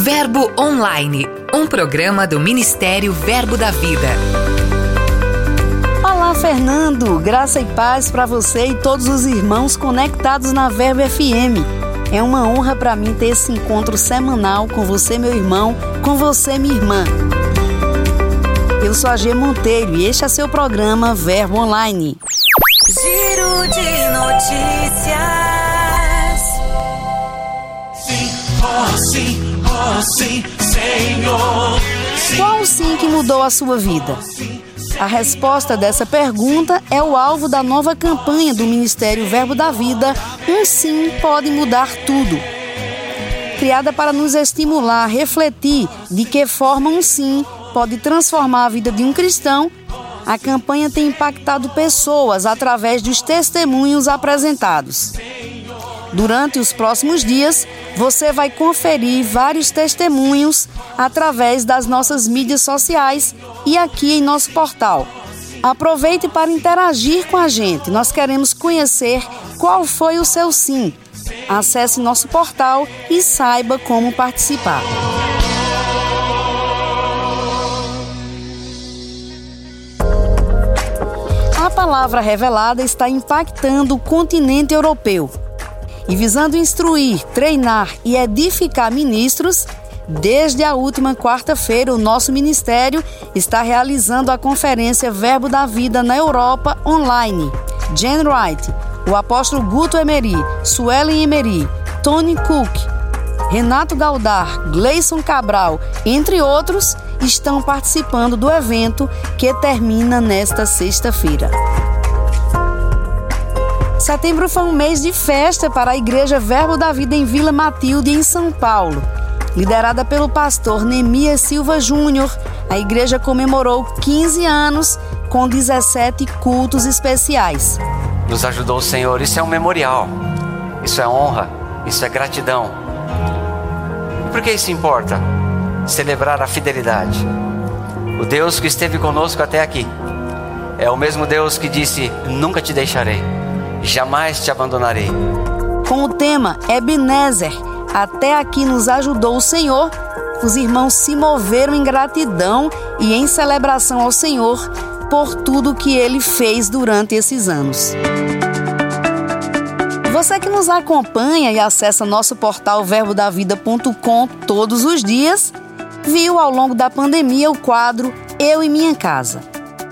Verbo Online, um programa do Ministério Verbo da Vida. Olá, Fernando. Graça e paz para você e todos os irmãos conectados na Verbo FM. É uma honra para mim ter esse encontro semanal com você, meu irmão, com você, minha irmã. Eu sou a G Monteiro e este é seu programa Verbo Online. Giro de notícias. Sim, oh sim, sim, Senhor. Qual o sim que mudou a sua vida? A resposta dessa pergunta é o alvo da nova campanha do Ministério Verbo da Vida. Um sim pode mudar tudo. Criada para nos estimular a refletir de que forma um sim pode transformar a vida de um cristão, a campanha tem impactado pessoas através dos testemunhos apresentados. Durante os próximos dias, você vai conferir vários testemunhos através das nossas mídias sociais e aqui em nosso portal. Aproveite para interagir com a gente. Nós queremos conhecer qual foi o seu sim. Acesse nosso portal e saiba como participar. A palavra revelada está impactando o continente europeu. E visando instruir, treinar e edificar ministros, desde a última quarta-feira, o nosso ministério está realizando a conferência Verbo da Vida na Europa online. Jen Wright, o apóstolo Guto Emery, Suelen Emery, Tony Cook, Renato Galdar, Gleison Cabral, entre outros, estão participando do evento que termina nesta sexta-feira. Setembro foi um mês de festa para a Igreja Verbo da Vida em Vila Matilde, em São Paulo. Liderada pelo pastor Nemias Silva Júnior, a igreja comemorou 15 anos com 17 cultos especiais. Nos ajudou o Senhor, isso é um memorial, isso é honra, isso é gratidão. E por que isso importa? Celebrar a fidelidade. O Deus que esteve conosco até aqui é o mesmo Deus que disse: Nunca te deixarei, jamais te abandonarei. Com o tema Ebenezer, até aqui nos ajudou o Senhor, os irmãos se moveram em gratidão e em celebração ao Senhor por tudo que ele fez durante esses anos. Você que nos acompanha e acessa nosso portal verbodavida.com todos os dias, viu ao longo da pandemia o quadro Eu e Minha Casa.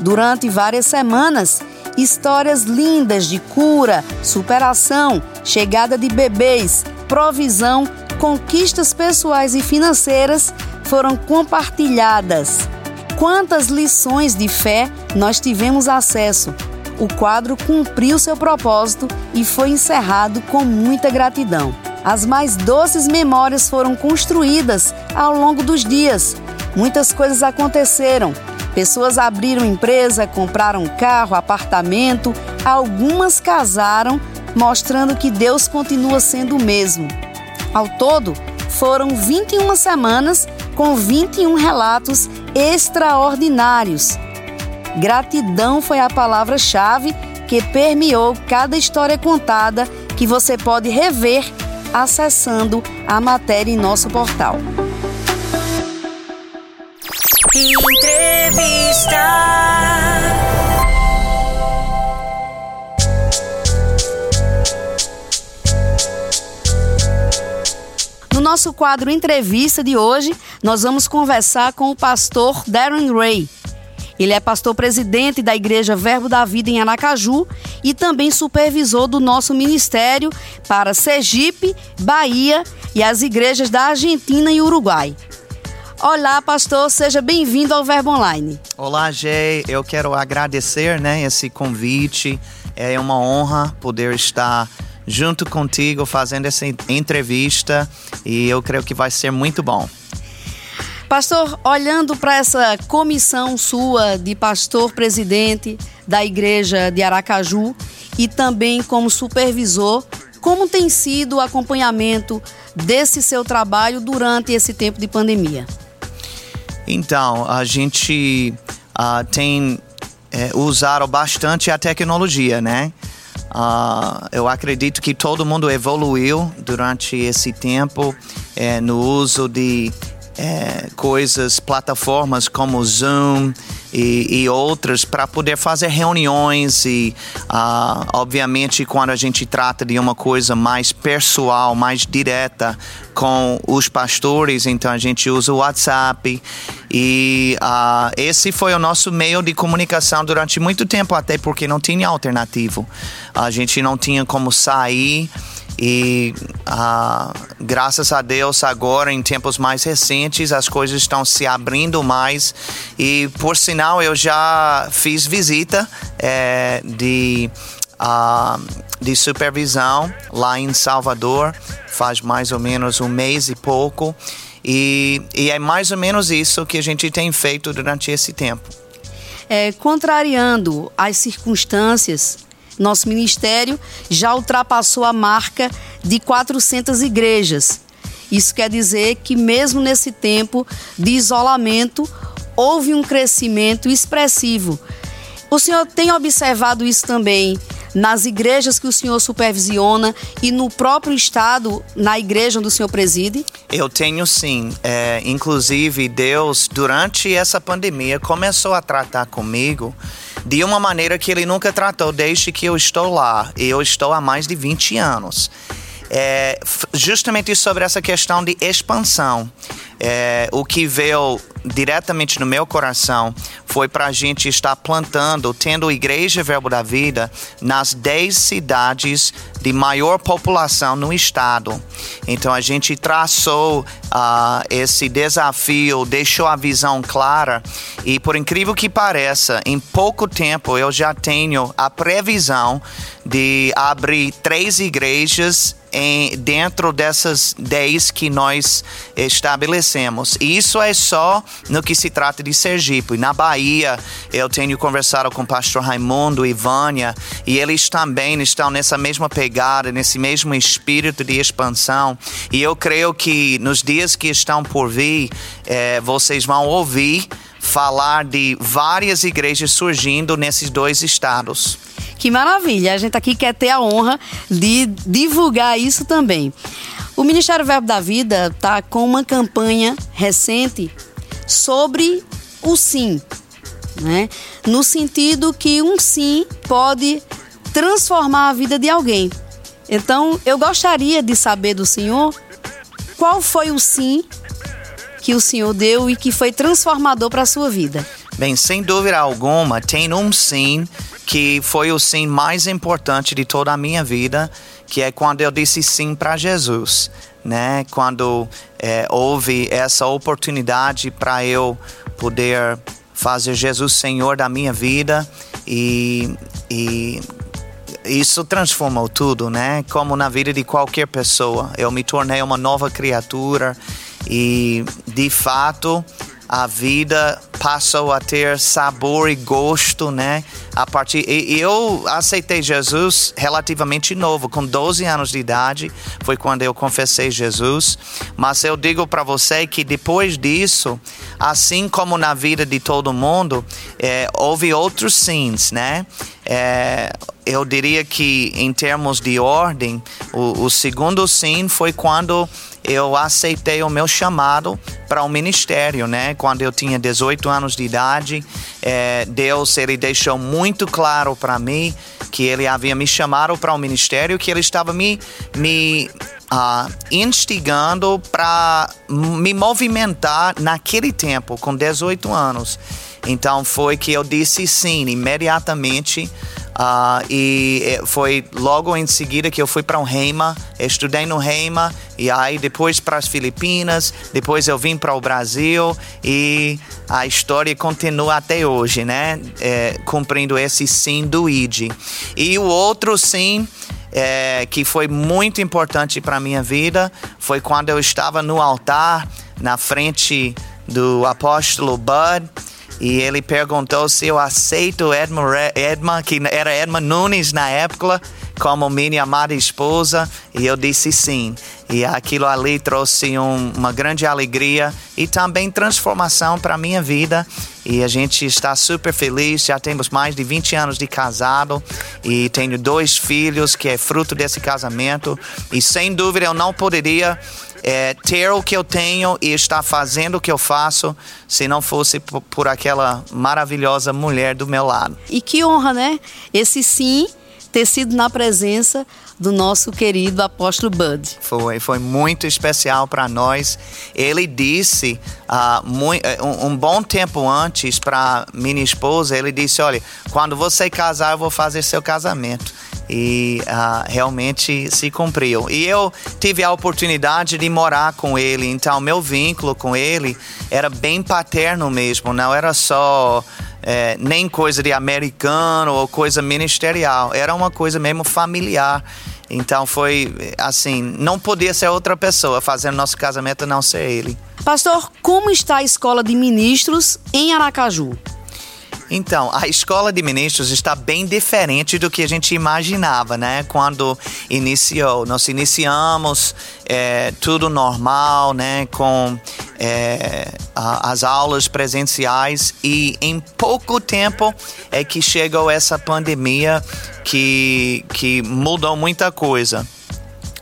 Durante várias semanas, histórias lindas de cura, superação, chegada de bebês, provisão, conquistas pessoais e financeiras foram compartilhadas. Quantas lições de fé nós tivemos acesso? O quadro cumpriu seu propósito e foi encerrado com muita gratidão. As mais doces memórias foram construídas ao longo dos dias. Muitas coisas aconteceram. Pessoas abriram empresa, compraram carro, apartamento, algumas casaram, mostrando que Deus continua sendo o mesmo. Ao todo, foram 21 semanas com 21 relatos extraordinários. Gratidão foi a palavra-chave que permeou cada história contada que você pode rever acessando a matéria em nosso portal. Nosso quadro Entrevista de hoje, nós vamos conversar com o pastor Darren Ray. Ele é pastor presidente da Igreja Verbo da Vida em Aracaju e também supervisor do nosso ministério para Sergipe, Bahia e as igrejas da Argentina e Uruguai. Olá, pastor, seja bem-vindo ao Verbo Online. Olá, Jay. Eu quero agradecer, né, esse convite. É uma honra poder estar junto contigo fazendo essa entrevista e eu creio que vai ser muito bom. Pastor, olhando para essa comissão sua de pastor presidente da igreja de Aracaju e também como supervisor, como tem sido o acompanhamento desse seu trabalho durante esse tempo de pandemia? Então, a gente uh, tem é, usado bastante a tecnologia, né? Uh, eu acredito que todo mundo evoluiu durante esse tempo é, no uso de é, coisas, plataformas como Zoom e, e outras para poder fazer reuniões e, uh, obviamente, quando a gente trata de uma coisa mais pessoal, mais direta com os pastores, então a gente usa o WhatsApp e uh, esse foi o nosso meio de comunicação durante muito tempo, até porque não tinha alternativo. A gente não tinha como sair. E ah, graças a Deus, agora em tempos mais recentes, as coisas estão se abrindo mais. E por sinal, eu já fiz visita é, de, ah, de supervisão lá em Salvador, faz mais ou menos um mês e pouco. E, e é mais ou menos isso que a gente tem feito durante esse tempo. É, contrariando as circunstâncias, nosso ministério já ultrapassou a marca de 400 igrejas. Isso quer dizer que, mesmo nesse tempo de isolamento, houve um crescimento expressivo. O senhor tem observado isso também nas igrejas que o senhor supervisiona e no próprio estado, na igreja onde o senhor preside? Eu tenho sim. É, inclusive, Deus, durante essa pandemia, começou a tratar comigo de uma maneira que ele nunca tratou desde que eu estou lá. Eu estou há mais de 20 anos. É, justamente sobre essa questão de expansão. É, o que veio diretamente no meu coração foi para a gente estar plantando, tendo Igreja Verbo da Vida nas 10 cidades de maior população no estado. Então a gente traçou uh, esse desafio, deixou a visão clara e, por incrível que pareça, em pouco tempo eu já tenho a previsão de abrir três igrejas em, dentro dessas 10 que nós estabelecemos. E isso é só no que se trata de Sergipe. Na Bahia, eu tenho conversado com o pastor Raimundo e Vânia, e eles também estão nessa mesma pegada, nesse mesmo espírito de expansão. E eu creio que nos dias que estão por vir, é, vocês vão ouvir falar de várias igrejas surgindo nesses dois estados. Que maravilha! A gente aqui quer ter a honra de divulgar isso também. O Ministério Verbo da Vida está com uma campanha recente sobre o sim, né? No sentido que um sim pode transformar a vida de alguém. Então, eu gostaria de saber do senhor qual foi o sim que o senhor deu e que foi transformador para a sua vida. Bem, sem dúvida alguma, tem um sim que foi o sim mais importante de toda a minha vida, que é quando eu disse sim para Jesus, né? Quando é, houve essa oportunidade para eu poder fazer Jesus Senhor da minha vida e, e isso transformou tudo, né? Como na vida de qualquer pessoa, eu me tornei uma nova criatura e de fato a vida passou a ter sabor e gosto, né? A partir e eu aceitei Jesus relativamente novo, com 12 anos de idade, foi quando eu confessei Jesus. Mas eu digo para você que depois disso, assim como na vida de todo mundo, é, houve outros sims, né? É, eu diria que em termos de ordem, o, o segundo sim foi quando eu aceitei o meu chamado para o ministério, né? Quando eu tinha 18 anos de idade, é, Deus ele deixou muito claro para mim que ele havia me chamado para o ministério, que ele estava me, me uh, instigando para me movimentar naquele tempo, com 18 anos. Então foi que eu disse sim imediatamente Uh, e foi logo em seguida que eu fui para o Reima, estudei no Reima, e aí depois para as Filipinas, depois eu vim para o Brasil e a história continua até hoje, né? É, cumprindo esse sim do ID. E o outro sim. É, que foi muito importante para minha vida foi quando eu estava no altar na frente do apóstolo Bud e ele perguntou se eu aceito Edma, Edma que era Edma Nunes na época, como minha amada esposa? E eu disse sim. E aquilo ali trouxe um, uma grande alegria e também transformação para a minha vida. E a gente está super feliz. Já temos mais de 20 anos de casado e tenho dois filhos que é fruto desse casamento. E sem dúvida eu não poderia é, ter o que eu tenho e estar fazendo o que eu faço se não fosse por, aquela maravilhosa mulher do meu lado. E que honra, né? Esse sim ter sido na presença do nosso querido apóstolo Bud. Foi, foi muito especial para nós. Ele disse uh, muito, um, um, bom tempo antes para minha esposa, ele disse, olha, quando você casar, eu vou fazer seu casamento e uh, realmente se cumpriu. E eu tive a oportunidade de morar com ele, então meu vínculo com ele era bem paterno mesmo, não era só é, nem coisa de americano ou coisa ministerial, era uma coisa mesmo familiar. Então foi assim, não podia ser outra pessoa fazendo nosso casamento não ser ele. Pastor, como está a escola de ministros em Aracaju? Então, a escola de ministros está bem diferente do que a gente imaginava, né? Quando iniciou. Nós iniciamos é, tudo normal, né? Com é, a, as aulas presenciais e em pouco tempo é que chegou essa pandemia que, que mudou muita coisa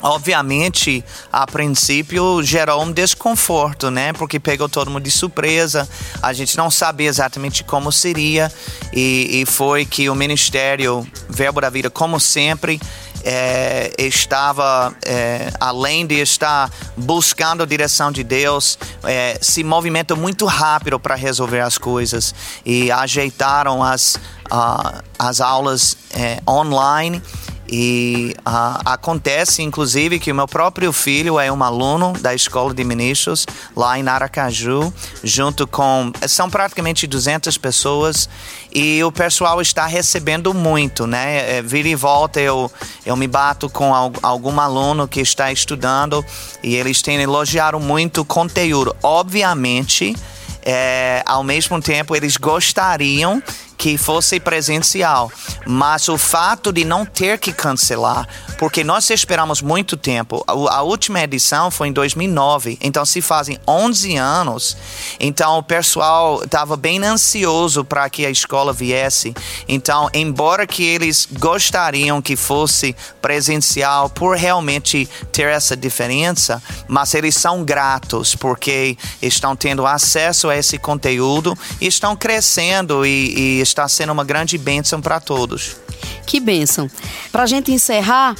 obviamente, a princípio gerou um desconforto, né? Porque pegou todo mundo de surpresa, a gente não sabia exatamente como seria, e, e foi que o Ministério Verbo da Vida, como sempre, é, estava, é, além de estar buscando a direção de Deus, é, se movimentou muito rápido para resolver as coisas e ajeitaram as, uh, as aulas é, online e uh, acontece, inclusive, que o meu próprio filho é um aluno da Escola de Ministros lá em Aracaju, junto com. São praticamente 200 pessoas e o pessoal está recebendo muito, né? É, vira e volta eu, eu me bato com algum aluno que está estudando e eles têm elogiado muito o conteúdo. Obviamente, é, ao mesmo tempo, eles gostariam que fosse presencial, mas o fato de não ter que cancelar, porque nós esperamos muito tempo. A, última edição foi em 2009, então se fazem 11 anos. Então o pessoal estava bem ansioso para que a escola viesse. Então, embora que eles gostariam que fosse presencial por realmente ter essa diferença, mas eles são gratos porque estão tendo acesso a esse conteúdo, estão crescendo e, e está sendo uma grande bênção para todos. Que bênção. Para a gente encerrar,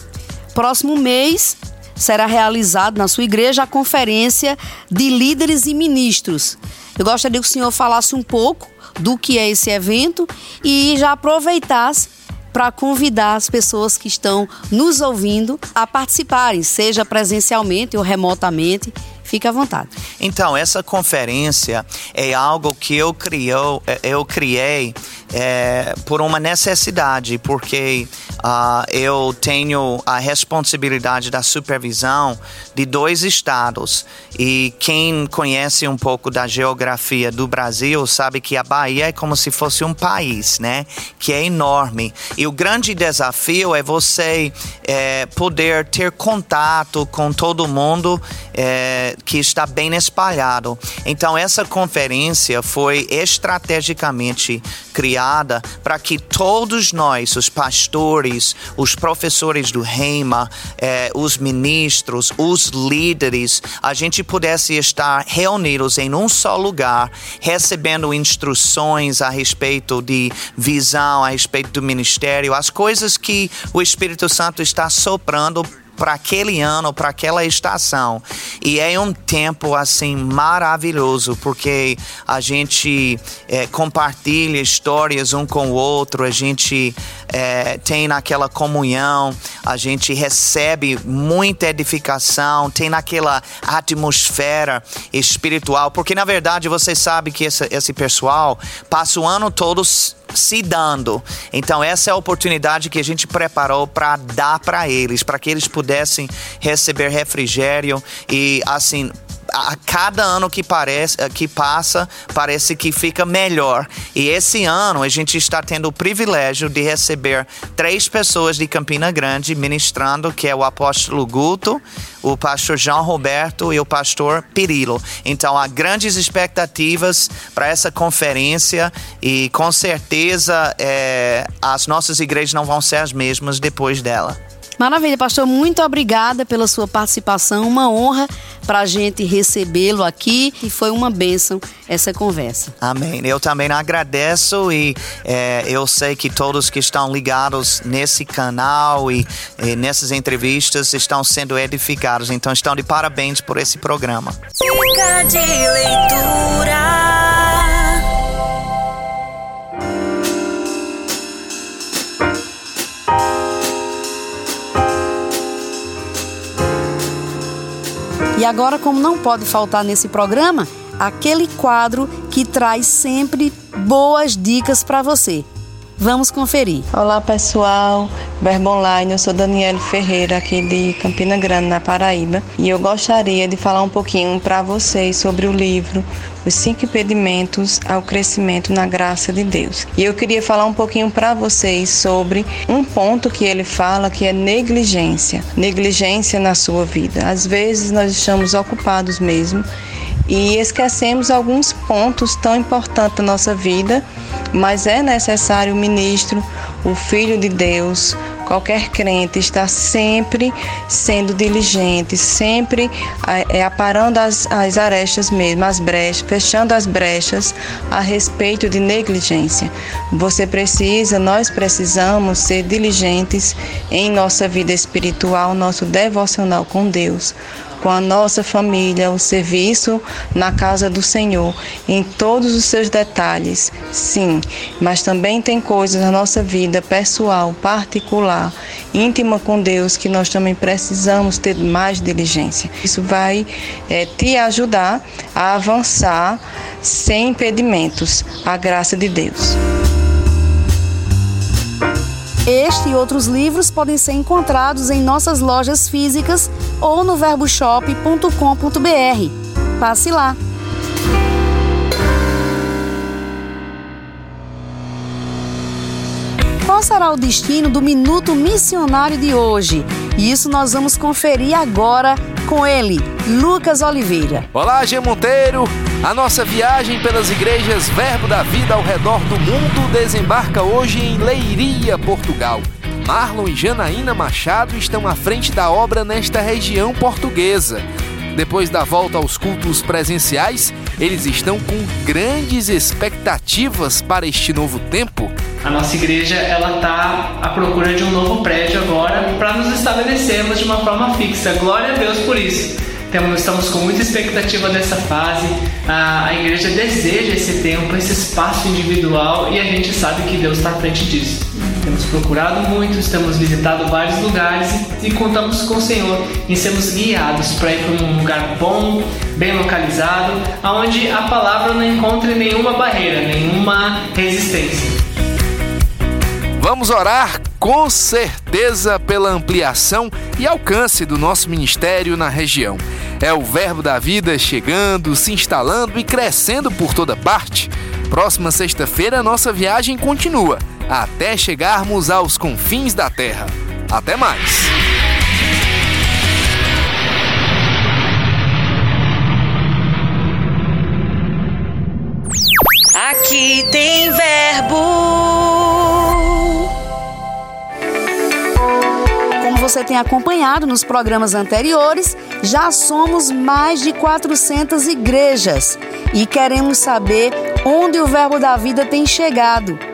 próximo mês será realizado na sua igreja a conferência de líderes e ministros. Eu gostaria que o senhor falasse um pouco do que é esse evento e já aproveitasse para convidar as pessoas que estão nos ouvindo a participarem, seja presencialmente ou remotamente. Fique à vontade. Então, essa conferência é algo que eu, criou, eu criei é, por uma necessidade, porque uh, eu tenho a responsabilidade da supervisão de dois estados. E quem conhece um pouco da geografia do Brasil sabe que a Bahia é como se fosse um país, né? Que é enorme. E o grande desafio é você é, poder ter contato com todo mundo é, que está bem espalhado. Então, essa conferência foi estrategicamente criada para que todos nós, os pastores, os professores do Reima, é, os ministros, os líderes, a gente pudesse estar reunidos em um só lugar, recebendo instruções a respeito de visão, a respeito do ministério, as coisas que o Espírito Santo está soprando para aquele ano, para aquela estação. E é um tempo assim maravilhoso, porque a gente é, compartilha histórias um com o outro, a gente é, tem naquela comunhão, a gente recebe muita edificação, tem naquela atmosfera espiritual, porque na verdade você sabe que esse, esse pessoal passa o ano todo se dando. Então essa é a oportunidade que a gente preparou para dar para eles, para que eles pudessem receber refrigério e assim a cada ano que, parece, que passa, parece que fica melhor. E esse ano a gente está tendo o privilégio de receber três pessoas de Campina Grande ministrando, que é o apóstolo Guto, o pastor João Roberto e o pastor Pirilo. Então há grandes expectativas para essa conferência e com certeza é, as nossas igrejas não vão ser as mesmas depois dela. Maravilha, pastor. Muito obrigada pela sua participação. Uma honra para a gente recebê-lo aqui e foi uma bênção essa conversa. Amém. Eu também agradeço e é, eu sei que todos que estão ligados nesse canal e, e nessas entrevistas estão sendo edificados. Então estão de parabéns por esse programa. Dica de leitura. E agora, como não pode faltar nesse programa, aquele quadro que traz sempre boas dicas para você. Vamos conferir. Olá pessoal, Verbo Online, eu sou Daniele Ferreira aqui de Campina Grande, na Paraíba, e eu gostaria de falar um pouquinho para vocês sobre o livro Os Cinco Impedimentos ao Crescimento na Graça de Deus. E eu queria falar um pouquinho para vocês sobre um ponto que ele fala que é negligência, negligência na sua vida. Às vezes nós estamos ocupados mesmo e esquecemos alguns pontos tão importantes da nossa vida, mas é necessário o ministro, o Filho de Deus, qualquer crente está sempre sendo diligente, sempre é, aparando as, as arestas mesmo, as brechas, fechando as brechas a respeito de negligência. Você precisa, nós precisamos ser diligentes em nossa vida espiritual, nosso devocional com Deus com a nossa família, o serviço na casa do Senhor, em todos os seus detalhes, sim, mas também tem coisas na nossa vida pessoal, particular, íntima com Deus, que nós também precisamos ter mais diligência. Isso vai é, te ajudar a avançar sem impedimentos, a graça de Deus. Este e outros livros podem ser encontrados em nossas lojas físicas ou no verboshop.com.br. Passe lá! Qual será o destino do Minuto Missionário de hoje? Isso nós vamos conferir agora com ele, Lucas Oliveira. Olá, G Monteiro! A nossa viagem pelas igrejas Verbo da Vida ao redor do mundo desembarca hoje em Leiria, Portugal. Marlon e Janaína Machado estão à frente da obra nesta região portuguesa. Depois da volta aos cultos presenciais, eles estão com grandes expectativas para este novo tempo. A nossa igreja ela está à procura de um novo prédio agora para nos estabelecermos de uma forma fixa. Glória a Deus por isso. Temos, estamos com muita expectativa dessa fase. A, a igreja deseja esse tempo, esse espaço individual e a gente sabe que Deus está à frente disso. Temos procurado muito, estamos visitado vários lugares e, contamos com o Senhor em sermos guiados para ir para um lugar bom, bem localizado, aonde a palavra não encontre nenhuma barreira, nenhuma resistência. Vamos orar com certeza pela ampliação e alcance do nosso ministério na região. É o Verbo da Vida chegando, se instalando e crescendo por toda parte. Próxima sexta-feira, nossa viagem continua, até chegarmos aos confins da Terra. Até mais! Aqui tem verbo. você tem acompanhado nos programas anteriores, já somos mais de 400 igrejas e queremos saber onde o Verbo da Vida tem chegado.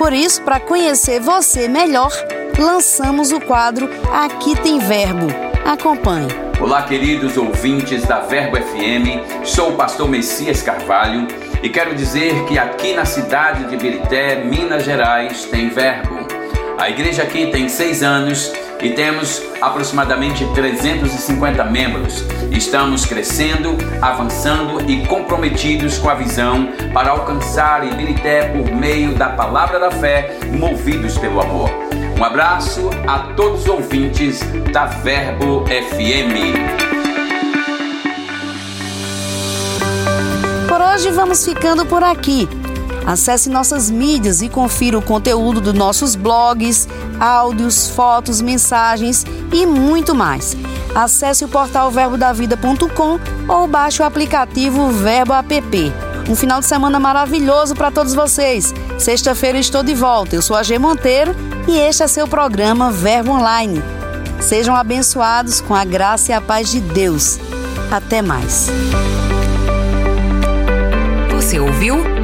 Por isso, para conhecer você melhor, lançamos o quadro Aqui Tem Verbo. Acompanhe. Olá, queridos ouvintes da Verbo FM. Sou o pastor Messias Carvalho e quero dizer que aqui na cidade de Birité, Minas Gerais, tem Verbo. A igreja aqui tem seis anos e temos aproximadamente 350 membros. Estamos crescendo, avançando e comprometidos com a visão para alcançar Ibirité por meio da palavra da fé, movidos pelo amor. Um abraço a todos os ouvintes da Verbo FM. Por hoje vamos ficando por aqui. Acesse nossas mídias e confira o conteúdo dos nossos blogs, áudios, fotos, mensagens e muito mais. Acesse o portal verbodavida.com ou baixe o aplicativo Verbo App. Um final de semana maravilhoso para todos vocês. Sexta-feira estou de volta. Eu sou a G Monteiro e este é seu programa Verbo Online. Sejam abençoados com a graça e a paz de Deus. Até mais. Você ouviu